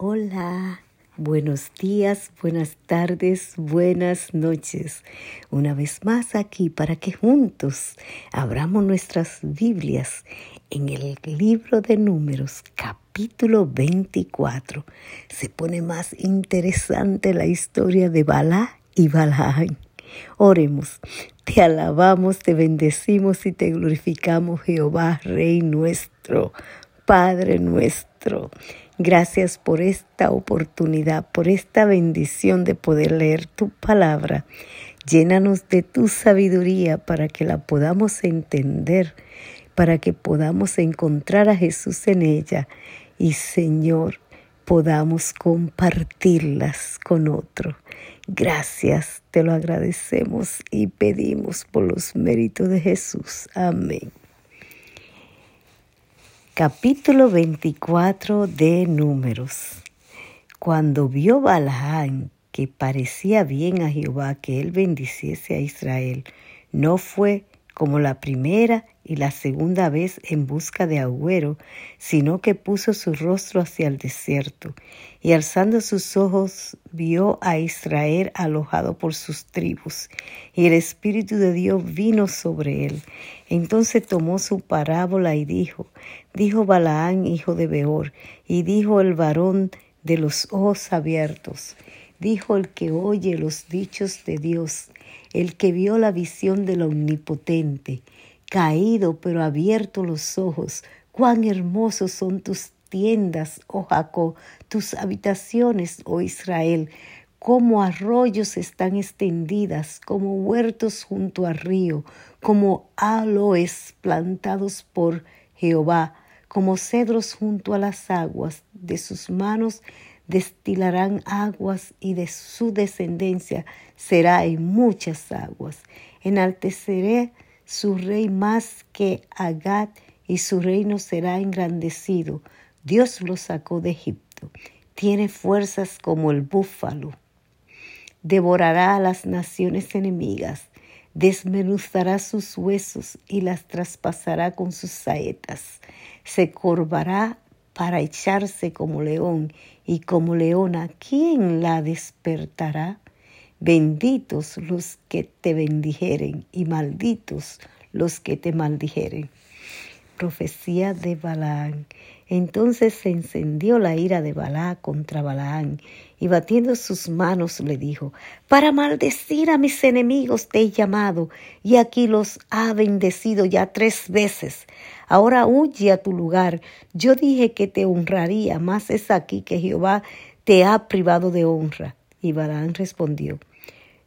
Hola, buenos días, buenas tardes, buenas noches. Una vez más aquí para que juntos abramos nuestras Biblias en el libro de números capítulo 24. Se pone más interesante la historia de Balá y Balaán. Oremos, te alabamos, te bendecimos y te glorificamos, Jehová, Rey nuestro, Padre nuestro. Gracias por esta oportunidad, por esta bendición de poder leer tu palabra. Llénanos de tu sabiduría para que la podamos entender, para que podamos encontrar a Jesús en ella y Señor, podamos compartirlas con otro. Gracias, te lo agradecemos y pedimos por los méritos de Jesús. Amén capítulo 24 de Números. Cuando vio Balaán que parecía bien a Jehová que él bendiciese a Israel, no fue como la primera y la segunda vez en busca de agüero, sino que puso su rostro hacia el desierto, y alzando sus ojos vio a Israel alojado por sus tribus, y el Espíritu de Dios vino sobre él. Entonces tomó su parábola y dijo, dijo Balaán, hijo de Beor, y dijo el varón de los ojos abiertos, dijo el que oye los dichos de Dios, el que vio la visión del Omnipotente, caído pero abierto los ojos, cuán hermosos son tus tiendas, oh Jacob, tus habitaciones, oh Israel, como arroyos están extendidas, como huertos junto al río, como aloes plantados por Jehová, como cedros junto a las aguas, de sus manos destilarán aguas y de su descendencia será en muchas aguas. Enalteceré su rey más que Agad y su reino será engrandecido. Dios lo sacó de Egipto. Tiene fuerzas como el búfalo. Devorará a las naciones enemigas, desmenuzará sus huesos y las traspasará con sus saetas. Se corvará para echarse como león y como leona, ¿quién la despertará? Benditos los que te bendijeren y malditos los que te maldijeren. Profecía de Balaán. Entonces se encendió la ira de Balá contra Balaán, y batiendo sus manos le dijo, Para maldecir a mis enemigos te he llamado, y aquí los ha bendecido ya tres veces. Ahora huye a tu lugar. Yo dije que te honraría, mas es aquí que Jehová te ha privado de honra. Y Balaán respondió,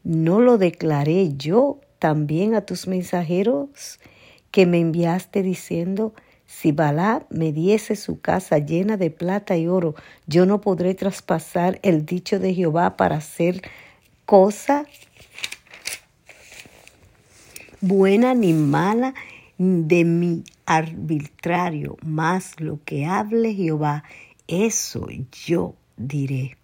¿no lo declaré yo también a tus mensajeros que me enviaste diciendo, si Balá me diese su casa llena de plata y oro, yo no podré traspasar el dicho de Jehová para hacer cosa buena ni mala de mi arbitrario, mas lo que hable Jehová, eso yo diré.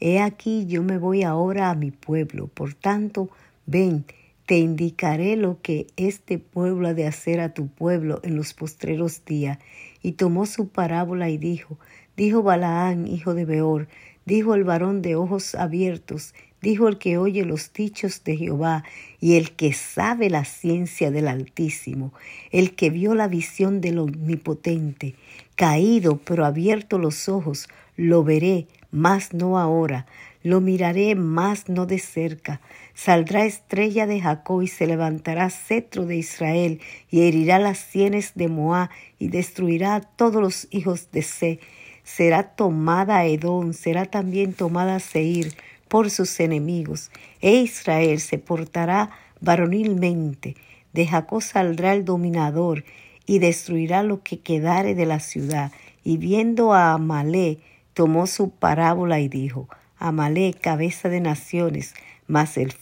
He aquí yo me voy ahora a mi pueblo, por tanto, ven, te indicaré lo que este pueblo ha de hacer a tu pueblo en los postreros días. Y tomó su parábola y dijo, dijo Balaán, hijo de Beor, dijo el varón de ojos abiertos, dijo el que oye los dichos de Jehová y el que sabe la ciencia del Altísimo, el que vio la visión del Omnipotente, caído pero abierto los ojos, lo veré, mas no ahora, lo miraré, mas no de cerca. Saldrá estrella de Jacob y se levantará cetro de Israel y herirá las sienes de Moab y destruirá a todos los hijos de Se. Será tomada Edom, será también tomada Seir por sus enemigos, e Israel se portará varonilmente. De Jacob saldrá el dominador y destruirá lo que quedare de la ciudad. Y viendo a Amalé, tomó su parábola y dijo, Amalé, cabeza de naciones, mas al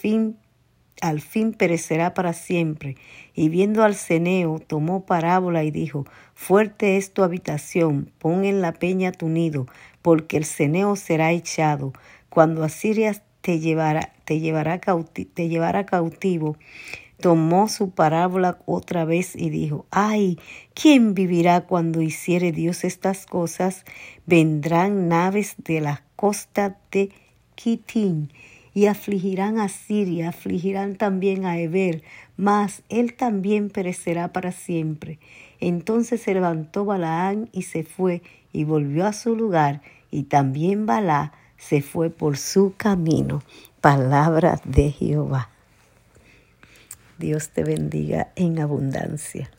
fin perecerá para siempre. Y viendo al ceneo, tomó parábola y dijo, Fuerte es tu habitación, pon en la peña tu nido, porque el ceneo será echado. Cuando Asiria te llevará, te llevará, te llevará cautivo, tomó su parábola otra vez y dijo, ay, ¿quién vivirá cuando hiciere Dios estas cosas? Vendrán naves de la costa de Kitín y afligirán a Siria, afligirán también a Eber, mas él también perecerá para siempre. Entonces se levantó Balaán y se fue y volvió a su lugar, y también Balá se fue por su camino. Palabra de Jehová. Dios te bendiga en abundancia.